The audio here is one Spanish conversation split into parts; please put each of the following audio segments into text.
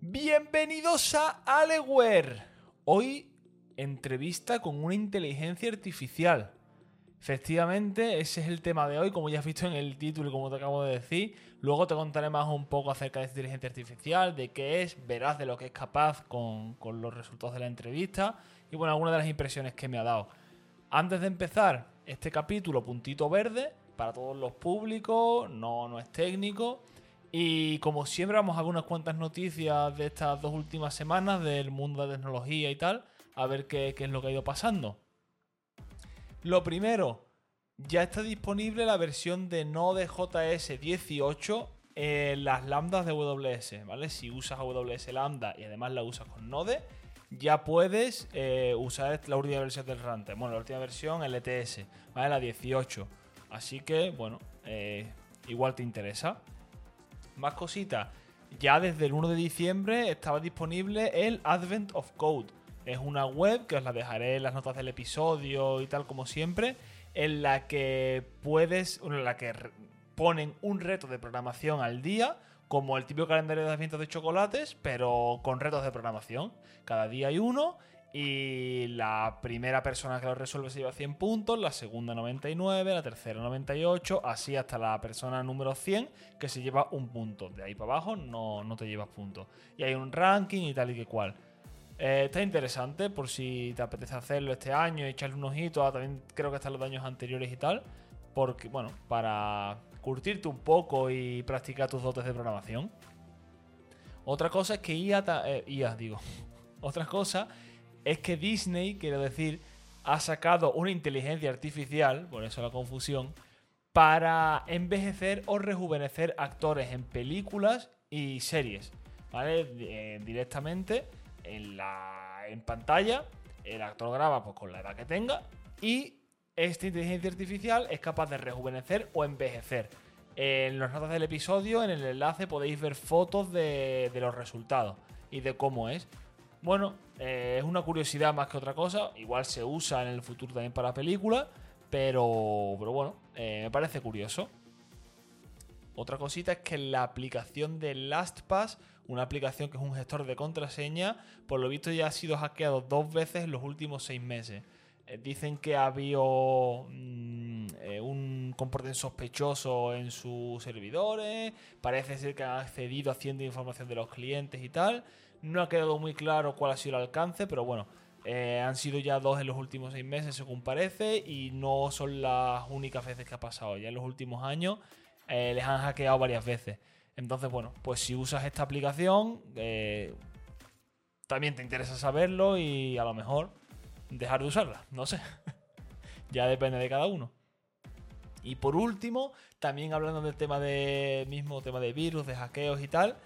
Bienvenidos a Aleware. Hoy entrevista con una inteligencia artificial. Efectivamente, ese es el tema de hoy, como ya has visto en el título y como te acabo de decir. Luego te contaré más un poco acerca de inteligencia artificial, de qué es, verás de lo que es capaz con, con los resultados de la entrevista y bueno, algunas de las impresiones que me ha dado. Antes de empezar este capítulo, puntito verde, para todos los públicos, no, no es técnico. Y como siempre vamos a ver unas cuantas noticias de estas dos últimas semanas del mundo de la tecnología y tal, a ver qué, qué es lo que ha ido pasando. Lo primero, ya está disponible la versión de Node.js 18 en las lambdas de AWS, ¿vale? Si usas AWS Lambda y además la usas con Node, ya puedes eh, usar la última versión del Runtime. Bueno, la última versión, LTS, ¿vale? La 18. Así que, bueno, eh, igual te interesa. Más cositas. Ya desde el 1 de diciembre estaba disponible el Advent of Code es una web que os la dejaré en las notas del episodio y tal como siempre, en la que puedes, en la que ponen un reto de programación al día, como el típico calendario de eventos de chocolates, pero con retos de programación. Cada día hay uno y la primera persona que lo resuelve se lleva 100 puntos, la segunda 99, la tercera 98, así hasta la persona número 100 que se lleva un punto. De ahí para abajo no, no te llevas puntos. Y hay un ranking y tal y que cual. Eh, está interesante por si te apetece hacerlo este año echarle un ojito. también creo que están los daños anteriores y tal. Porque, bueno, para curtirte un poco y practicar tus dotes de programación. Otra cosa es que IA, eh, IA digo. Otra cosa es que Disney, quiero decir, ha sacado una inteligencia artificial, por eso la confusión, para envejecer o rejuvenecer actores en películas y series. ¿Vale? Eh, directamente en, la, en pantalla, el actor graba pues, con la edad que tenga y esta inteligencia artificial es capaz de rejuvenecer o envejecer. En los notas del episodio, en el enlace, podéis ver fotos de, los resultados y de cómo es. Bueno, eh, es una curiosidad más que otra cosa. Igual se usa en el futuro también para películas, pero, pero bueno, eh, me parece curioso. Otra cosita es que la aplicación de LastPass una aplicación que es un gestor de contraseña, por lo visto ya ha sido hackeado dos veces en los últimos seis meses. Eh, dicen que ha habido mm, eh, un comportamiento sospechoso en sus servidores, parece ser que han accedido haciendo información de los clientes y tal. No ha quedado muy claro cuál ha sido el alcance, pero bueno, eh, han sido ya dos en los últimos seis meses, según parece, y no son las únicas veces que ha pasado. Ya en los últimos años les han hackeado varias veces. Entonces, bueno, pues si usas esta aplicación, eh, también te interesa saberlo y a lo mejor dejar de usarla, no sé. ya depende de cada uno. Y por último, también hablando del tema de mismo tema de virus, de hackeos y tal,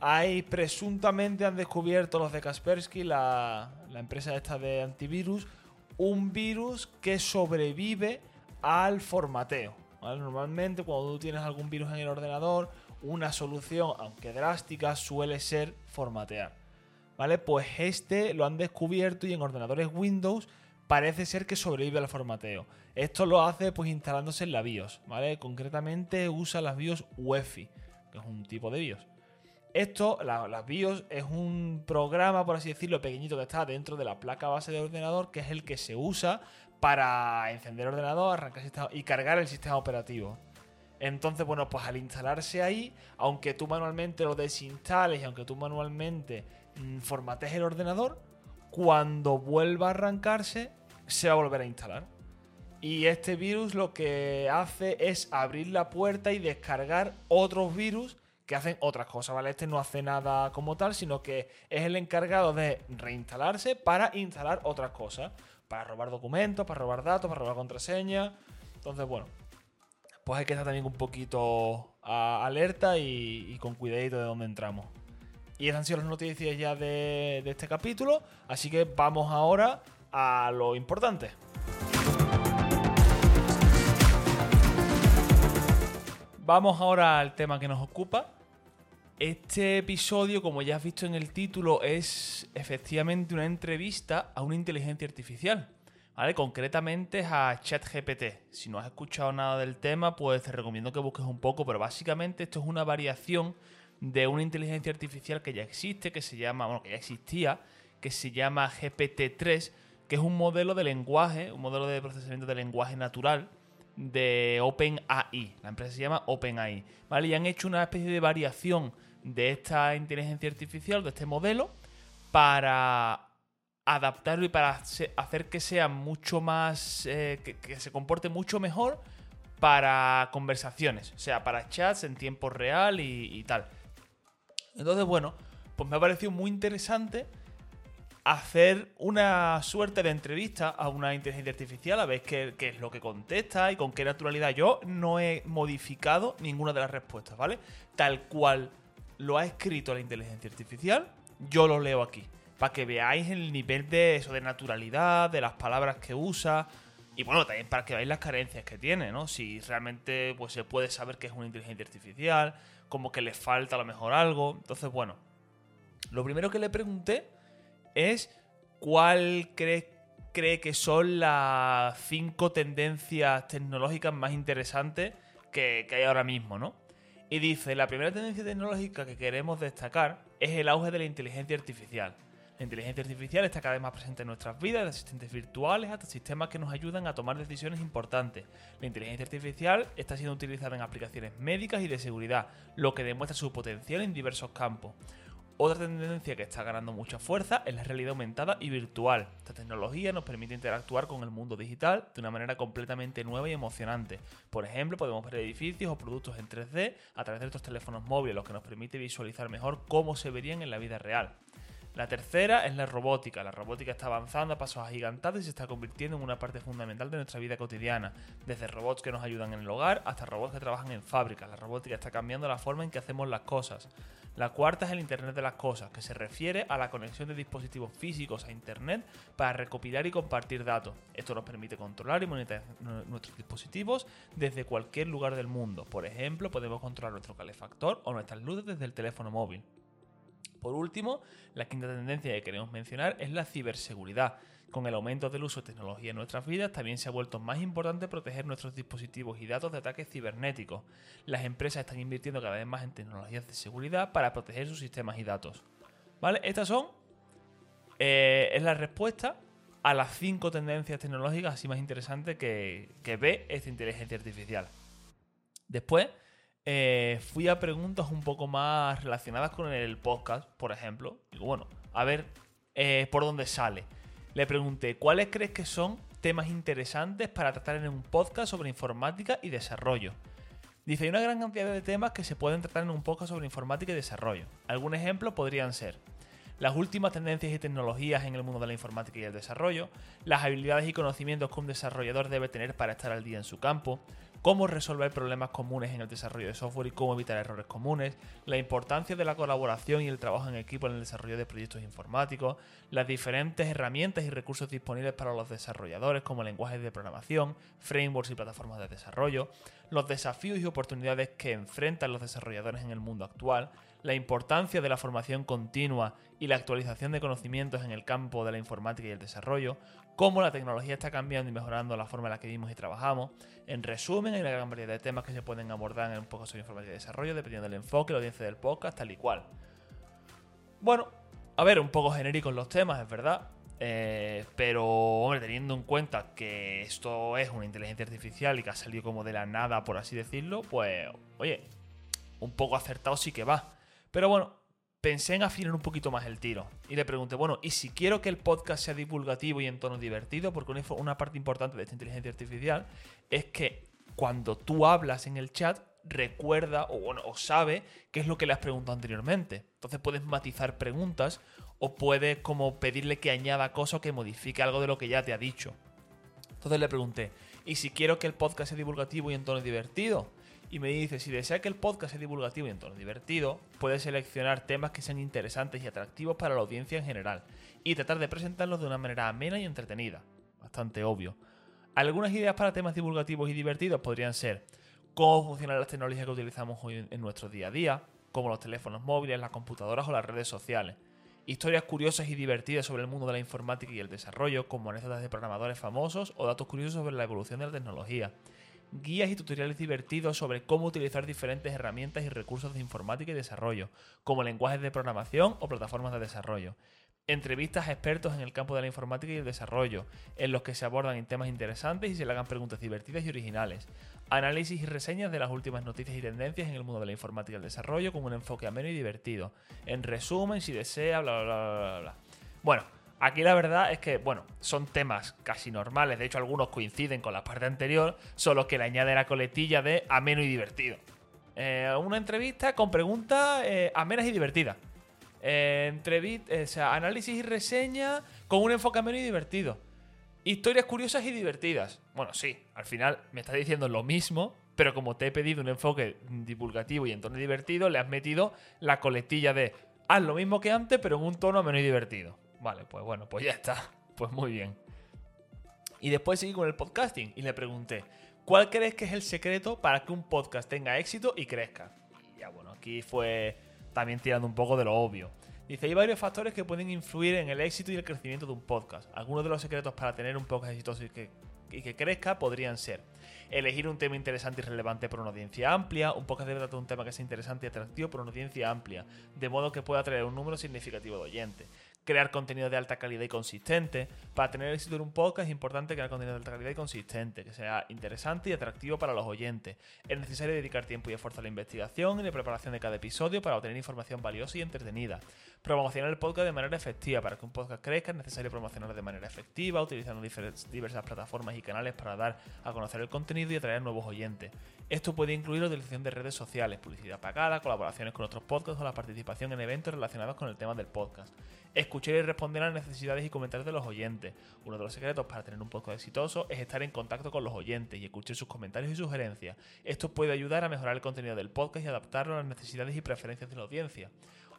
hay presuntamente han descubierto los de Kaspersky, la, empresa esta de antivirus, un virus que sobrevive al formateo. Normalmente cuando tú tienes algún virus en el ordenador una solución, aunque drástica, suele ser formatear. ¿Vale? Pues este lo han descubierto y en ordenadores Windows parece ser que sobrevive al formateo. Esto lo hace pues instalándose en la BIOS, ¿vale? Concretamente usa las BIOS UEFI, que es un tipo de BIOS. Esto, las BIOS, es un programa, por así decirlo, pequeñito que está dentro de la placa base del ordenador, que es el que se usa para encender el ordenador, arrancar el y cargar el sistema operativo. Entonces, bueno, pues al instalarse ahí, aunque tú manualmente lo desinstales y aunque tú manualmente mm, formates el ordenador, cuando vuelva a arrancarse, se va a volver a instalar. Y este virus lo que hace es abrir la puerta y descargar otros virus que hacen otras cosas, ¿vale? Este no hace nada como tal, sino que es el encargado de reinstalarse para instalar otras cosas. Para robar documentos, para robar datos, para robar contraseñas. Entonces, bueno, pues hay que estar también un poquito alerta y, con cuidadito de dónde entramos. Y esas han sido las noticias ya de, de este capítulo, así que vamos ahora a lo importante. Vamos ahora al tema que nos ocupa. Este episodio, como ya has visto en el título, es efectivamente una entrevista a una inteligencia artificial. ¿vale? Concretamente a ChatGPT. Si no has escuchado nada del tema, pues te recomiendo que busques un poco, pero básicamente esto es una variación de una inteligencia artificial que ya existe, que se llama, bueno, que ya existía, que se llama GPT-3, que es un modelo de lenguaje, un modelo de procesamiento de lenguaje natural de OpenAI. La empresa se llama OpenAI. ¿Vale? Y han hecho una especie de variación de esta inteligencia artificial, de este modelo, para adaptarlo y para hacer que sea mucho más. Eh, que, se comporte mucho mejor para conversaciones, o sea, para chats en tiempo real y, tal. Entonces, bueno, pues me ha parecido muy interesante hacer una suerte de entrevista a una inteligencia artificial a ver qué, qué, es lo que contesta y con qué naturalidad. Yo no he modificado ninguna de las respuestas, ¿vale? Tal cual lo ha escrito la inteligencia artificial, yo lo leo aquí para que veáis el nivel de eso, de naturalidad, de las palabras que usa. Y bueno, también para que veáis las carencias que tiene, ¿no? Si realmente pues, se puede saber que es una inteligencia artificial, como que le falta a lo mejor algo. Entonces, bueno, lo primero que le pregunté es cuál cree, cree que son las cinco tendencias tecnológicas más interesantes que, que hay ahora mismo, ¿no? Y dice, la primera tendencia tecnológica que queremos destacar es el auge de la inteligencia artificial. La inteligencia artificial está cada vez más presente en nuestras vidas, de asistentes virtuales hasta sistemas que nos ayudan a tomar decisiones importantes. La inteligencia artificial está siendo utilizada en aplicaciones médicas y de seguridad, lo que demuestra su potencial en diversos campos. Otra tendencia que está ganando mucha fuerza es la realidad aumentada y virtual. Esta tecnología nos permite interactuar con el mundo digital de una manera completamente nueva y emocionante. Por ejemplo, podemos ver edificios o productos en 3D a través de estos teléfonos móviles, lo que nos permite visualizar mejor cómo se verían en la vida real. La tercera es la robótica. La robótica está avanzando a pasos agigantados y se está convirtiendo en una parte fundamental de nuestra vida cotidiana, desde robots que nos ayudan en el hogar hasta robots que trabajan en fábricas. La robótica está cambiando la forma en que hacemos las cosas. La cuarta es el Internet de las Cosas, que se refiere a la conexión de dispositivos físicos a Internet para recopilar y compartir datos. Esto nos permite controlar y monitorear nuestros dispositivos desde cualquier lugar del mundo. Por ejemplo, podemos controlar nuestro calefactor o nuestras luces desde el teléfono móvil. Por último, la quinta tendencia que queremos mencionar es la ciberseguridad. Con el aumento del uso de tecnología en nuestras vidas, también se ha vuelto más importante proteger nuestros dispositivos y datos de ataques cibernéticos. Las empresas están invirtiendo cada vez más en tecnologías de seguridad para proteger sus sistemas y datos. ¿Vale? Estas son. Eh, es la respuesta a las cinco tendencias tecnológicas así más interesantes que, que ve esta inteligencia artificial. Después eh, fui a preguntas un poco más relacionadas con el podcast, por ejemplo. Digo, bueno, a ver eh, por dónde sale. Le pregunté, ¿cuáles crees que son temas interesantes para tratar en un podcast sobre informática y desarrollo? Dice, hay una gran cantidad de temas que se pueden tratar en un podcast sobre informática y desarrollo. Algún ejemplo podrían ser las últimas tendencias y tecnologías en el mundo de la informática y el desarrollo, las habilidades y conocimientos que un desarrollador debe tener para estar al día en su campo, cómo resolver problemas comunes en el desarrollo de software y cómo evitar errores comunes, la importancia de la colaboración y el trabajo en equipo en el desarrollo de proyectos informáticos, las diferentes herramientas y recursos disponibles para los desarrolladores como lenguajes de programación, frameworks y plataformas de desarrollo, los desafíos y oportunidades que enfrentan los desarrolladores en el mundo actual, la importancia de la formación continua y la actualización de conocimientos en el campo de la informática y el desarrollo, cómo la tecnología está cambiando y mejorando la forma en la que vivimos y trabajamos. En resumen, hay una gran variedad de temas que se pueden abordar en un poco sobre informática y desarrollo, dependiendo del enfoque, la audiencia del podcast, tal y cual. Bueno, a ver, un poco genéricos los temas, es verdad. Eh, pero, hombre, teniendo en cuenta que esto es una inteligencia artificial y que ha salido como de la nada, por así decirlo, pues, oye, un poco acertado sí que va. Pero bueno, pensé en afinar un poquito más el tiro. Y le pregunté, bueno, ¿y si quiero que el podcast sea divulgativo y en tono divertido? Porque una parte importante de esta inteligencia artificial es que cuando tú hablas en el chat, recuerda o, bueno, o sabe qué es lo que le has preguntado anteriormente. Entonces puedes matizar preguntas o puedes como pedirle que añada cosas o que modifique algo de lo que ya te ha dicho. Entonces le pregunté, ¿y si quiero que el podcast sea divulgativo y en tono divertido? Y me dice, si desea que el podcast sea divulgativo y en tono divertido, puede seleccionar temas que sean interesantes y atractivos para la audiencia en general y tratar de presentarlos de una manera amena y entretenida. Bastante obvio. Algunas ideas para temas divulgativos y divertidos podrían ser cómo funcionan las tecnologías que utilizamos hoy en nuestro día a día, como los teléfonos móviles, las computadoras o las redes sociales. historias curiosas y divertidas sobre el mundo de la informática y el desarrollo, como anécdotas de programadores famosos o datos curiosos sobre la evolución de la tecnología. Guías y tutoriales divertidos sobre cómo utilizar diferentes herramientas y recursos de informática y desarrollo, como lenguajes de programación o plataformas de desarrollo entrevistas a expertos en el campo de la informática y el desarrollo, en los que se abordan temas interesantes y se le hagan preguntas divertidas y originales, análisis y reseñas de las últimas noticias y tendencias en el mundo de la informática y el desarrollo con un enfoque ameno y divertido. En resumen, si desea, bla, bla, bla, bla, bla. Bueno, aquí la verdad es que, bueno, son temas casi normales, de hecho algunos coinciden con la parte anterior, solo que le añade la coletilla de ameno y divertido. Eh, una entrevista con preguntas eh, amenas y divertidas. Eh, o sea, análisis y reseña con un enfoque ameno y divertido. Historias curiosas y divertidas. Bueno, sí, al final me estás diciendo lo mismo, pero como te he pedido un enfoque divulgativo y en tono divertido, le has metido la coletilla de haz lo mismo que antes, pero en un tono menos divertido. Vale, pues bueno, pues ya está. Pues muy bien. Y después seguí con el podcasting y le pregunté, ¿cuál crees que es el secreto para que un podcast tenga éxito y crezca? Y ya bueno, aquí fue también tirando un poco de lo obvio. Dice, hay varios factores que pueden influir en el éxito y el crecimiento de un podcast. Algunos de los secretos para tener un podcast exitoso y que, y que crezca podrían ser elegir un tema interesante y relevante para una audiencia amplia, un podcast debe tratar un tema que sea interesante y atractivo para una audiencia amplia, de modo que pueda atraer un número significativo de oyentes crear contenido de alta calidad y consistente. Para tener éxito en un podcast es importante crear contenido de alta calidad y consistente, que sea interesante y atractivo para los oyentes. Es necesario dedicar tiempo y esfuerzo a la investigación y la preparación de cada episodio para obtener información valiosa y entretenida. Promocionar el podcast de manera efectiva. Para que un podcast crezca es necesario promocionarlo de manera efectiva, utilizando diversas plataformas y canales para dar a conocer el contenido y atraer nuevos oyentes. Esto puede incluir la utilización de redes sociales, publicidad pagada, colaboraciones con otros podcasts o la participación en eventos relacionados con el tema del podcast. Escuchar y responder a las necesidades y comentarios de los oyentes. Uno de los secretos para tener un podcast exitoso es estar en contacto con los oyentes y escuchar sus comentarios y sugerencias. Esto puede ayudar a mejorar el contenido del podcast y adaptarlo a las necesidades y preferencias de la audiencia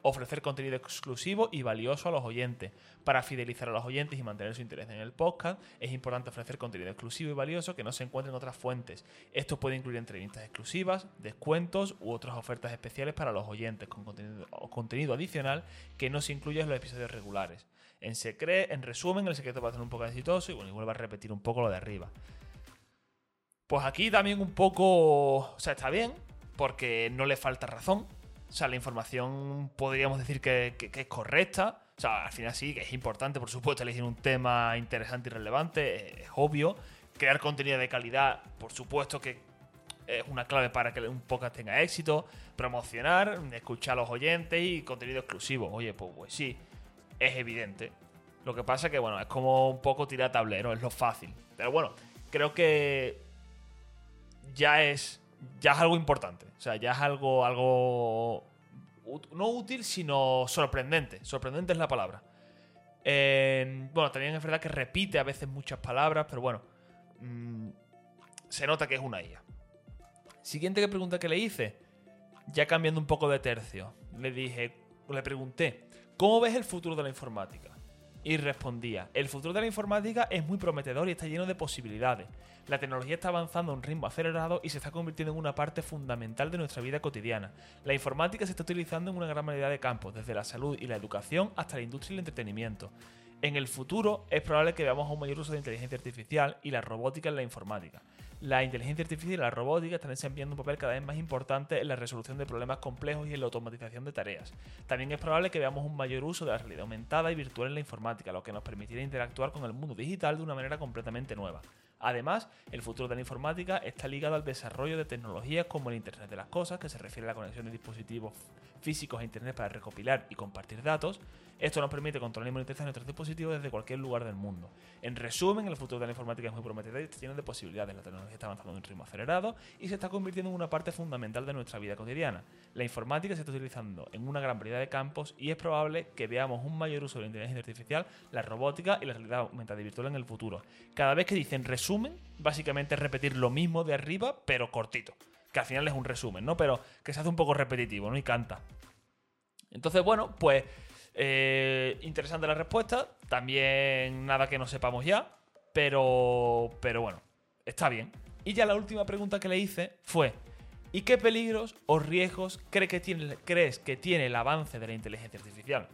ofrecer contenido exclusivo y valioso a los oyentes. Para fidelizar a los oyentes y mantener su interés en el podcast, es importante ofrecer contenido exclusivo y valioso que no se encuentre en otras fuentes. Esto puede incluir entrevistas exclusivas, descuentos u otras ofertas especiales para los oyentes con contenido, contenido adicional que no se incluye en los episodios regulares. En, secre en resumen, el secreto para ser un poco exitoso y bueno, y vuelvo a repetir un poco lo de arriba. Pues aquí también un poco, o sea, está bien, porque no le falta razón, o sea, la información podríamos decir que, es correcta. O sea, al final sí, que es importante, por supuesto, elegir un tema interesante y relevante, es obvio. Crear contenido de calidad, por supuesto que es una clave para que un podcast tenga éxito. Promocionar, escuchar a los oyentes y contenido exclusivo. Oye, pues, pues sí, es evidente. Lo que pasa es que, bueno, es como un poco tirar tablero, es lo fácil. Pero bueno, creo que ya es ya es algo importante. O sea, ya es algo, algo no útil, sino sorprendente. Sorprendente es la palabra. bueno, también es verdad que repite a veces muchas palabras, pero bueno, mm, se nota que es una IA. Siguiente pregunta que le hice, ya cambiando un poco de tercio, le dije, le pregunté, ¿cómo ves el futuro de la informática? Y respondía, el futuro de la informática es muy prometedor y está lleno de posibilidades. La tecnología está avanzando a un ritmo acelerado y se está convirtiendo en una parte fundamental de nuestra vida cotidiana. La informática se está utilizando en una gran variedad de campos, desde la salud y la educación hasta la industria y el entretenimiento. En el futuro es probable que veamos un mayor uso de inteligencia artificial y la robótica en la informática la inteligencia artificial y la robótica están desempeñando un papel cada vez más importante en la resolución de problemas complejos y en la automatización de tareas. También es probable que veamos un mayor uso de la realidad aumentada y virtual en la informática, lo que nos permitirá interactuar con el mundo digital de una manera completamente nueva. Además, el futuro de la informática está ligado al desarrollo de tecnologías como el Internet de las Cosas, que se refiere a la conexión de dispositivos físicos a Internet para recopilar y compartir datos. Esto nos permite controlar y monitorizar nuestros dispositivos desde cualquier lugar del mundo. En resumen, el futuro de la informática es muy prometedor y está lleno de posibilidades. La tecnología está avanzando a un ritmo acelerado y se está convirtiendo en una parte fundamental de nuestra vida cotidiana. La informática se está utilizando en una gran variedad de campos y es probable que veamos un mayor uso de la inteligencia artificial, la robótica y la realidad aumentada y virtual en el futuro. Cada vez que dicen resumen, básicamente es repetir lo mismo de arriba, pero cortito que al final es un resumen, ¿no? Pero que se hace un poco repetitivo, ¿no? Y canta. Entonces, bueno, pues eh, interesante la respuesta. También nada que no sepamos ya. Pero, pero bueno, está bien. Y ya la última pregunta que le hice fue, ¿y qué peligros o riesgos que tiene, crees que tiene el avance de la inteligencia artificial?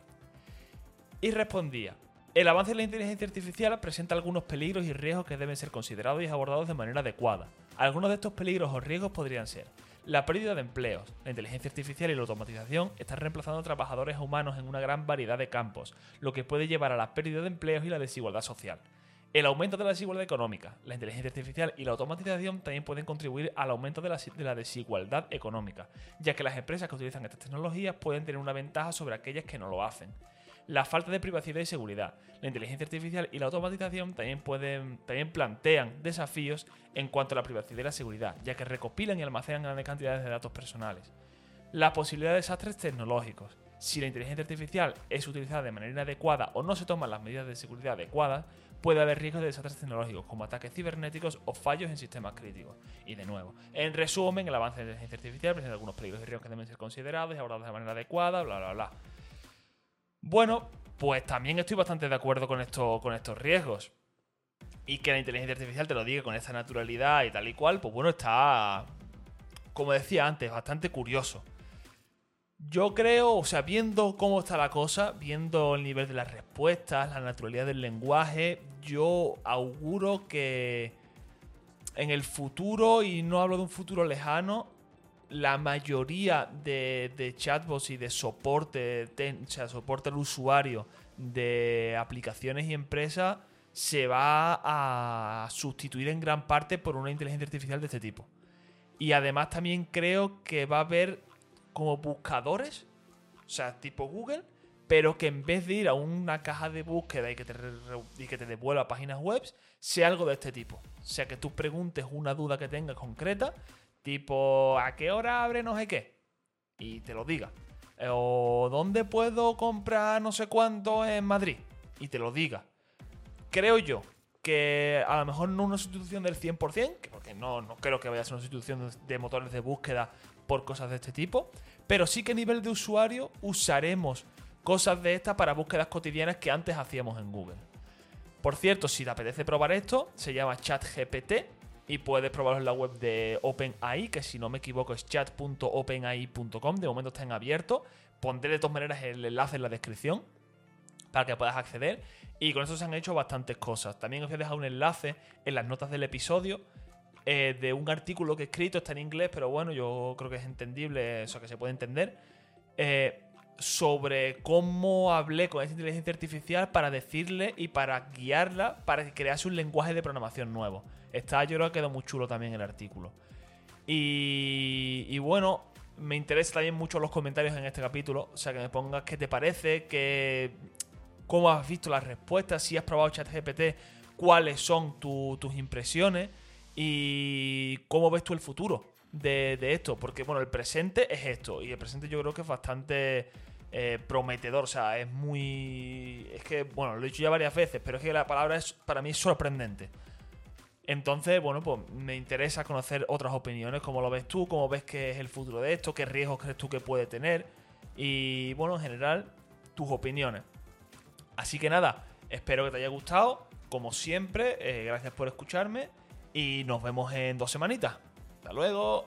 Y respondía, el avance de la inteligencia artificial presenta algunos peligros y riesgos que deben ser considerados y abordados de manera adecuada. Algunos de estos peligros o riesgos podrían ser la pérdida de empleos. La inteligencia artificial y la automatización están reemplazando a trabajadores humanos en una gran variedad de campos, lo que puede llevar a la pérdida de empleos y la desigualdad social. El aumento de la desigualdad económica. La inteligencia artificial y la automatización también pueden contribuir al aumento de la, desigualdad económica, ya que las empresas que utilizan estas tecnologías pueden tener una ventaja sobre aquellas que no lo hacen. La falta de privacidad y seguridad. La inteligencia artificial y la automatización también, pueden, también plantean desafíos en cuanto a la privacidad y la seguridad, ya que recopilan y almacenan grandes cantidades de datos personales. La posibilidad de desastres tecnológicos. Si la inteligencia artificial es utilizada de manera inadecuada o no se toman las medidas de seguridad adecuadas, puede haber riesgos de desastres tecnológicos como ataques cibernéticos o fallos en sistemas críticos. Y de nuevo, en resumen, el avance de la inteligencia artificial presenta algunos peligros y riesgos que deben ser considerados y abordados de manera adecuada, bla, bla, bla. Bueno, pues también estoy bastante de acuerdo con, esto, con estos riesgos. Y que la inteligencia artificial te lo diga con esta naturalidad y tal y cual, pues bueno, está, como decía antes, bastante curioso. Yo creo, o sea, viendo cómo está la cosa, viendo el nivel de las respuestas, la naturalidad del lenguaje, yo auguro que en el futuro, y no hablo de un futuro lejano, la mayoría de, chatbots y de soporte, o sea, soporte al usuario de aplicaciones y empresas se va a sustituir en gran parte por una inteligencia artificial de este tipo. Y además también creo que va a haber como buscadores, o sea, tipo Google, pero que en vez de ir a una caja de búsqueda y que te, y que te devuelva páginas web, sea algo de este tipo. O sea, que tú preguntes una duda que tengas concreta, tipo, ¿a qué hora abre no sé qué? Y te lo diga. O ¿dónde puedo comprar no sé cuánto en Madrid? Y te lo diga. Creo yo que a lo mejor no una sustitución del 100%, porque no, no creo que vaya a ser una sustitución de motores de búsqueda por cosas de este tipo, pero sí que a nivel de usuario usaremos cosas de estas para búsquedas cotidianas que antes hacíamos en Google. Por cierto, si te apetece probar esto, se llama ChatGPT y puedes probarlo en la web de OpenAI, que si no me equivoco es chat.openai.com, de momento está en abierto. Pondré de todas maneras el enlace en la descripción para que puedas acceder. Y con eso se han hecho bastantes cosas. También os voy a dejar un enlace en las notas del episodio eh, de un artículo que he escrito, está en inglés, pero bueno, yo creo que es entendible, eso que se puede entender, eh, sobre cómo hablé con esa inteligencia artificial para decirle y para guiarla para que crease un lenguaje de programación nuevo. Está, yo creo que quedó muy chulo también el artículo. Y, bueno, me interesa también mucho los comentarios en este capítulo. O sea, que me pongas qué te parece, que, cómo has visto las respuestas, si has probado ChatGPT, cuáles son tus impresiones. ¿Y cómo ves tú el futuro de, esto? Porque, bueno, el presente es esto. Y el presente yo creo que es bastante eh, prometedor. O sea, es muy. Es que, bueno, lo he dicho ya varias veces, pero es que la palabra es, para mí es sorprendente. Entonces, bueno, pues me interesa conocer otras opiniones. ¿Cómo lo ves tú? ¿Cómo ves que es el futuro de esto? ¿Qué riesgos crees tú que puede tener? Y, bueno, en general, tus opiniones. Así que nada, espero que te haya gustado. Como siempre, eh, gracias por escucharme y nos vemos en dos semanitas. Hasta luego.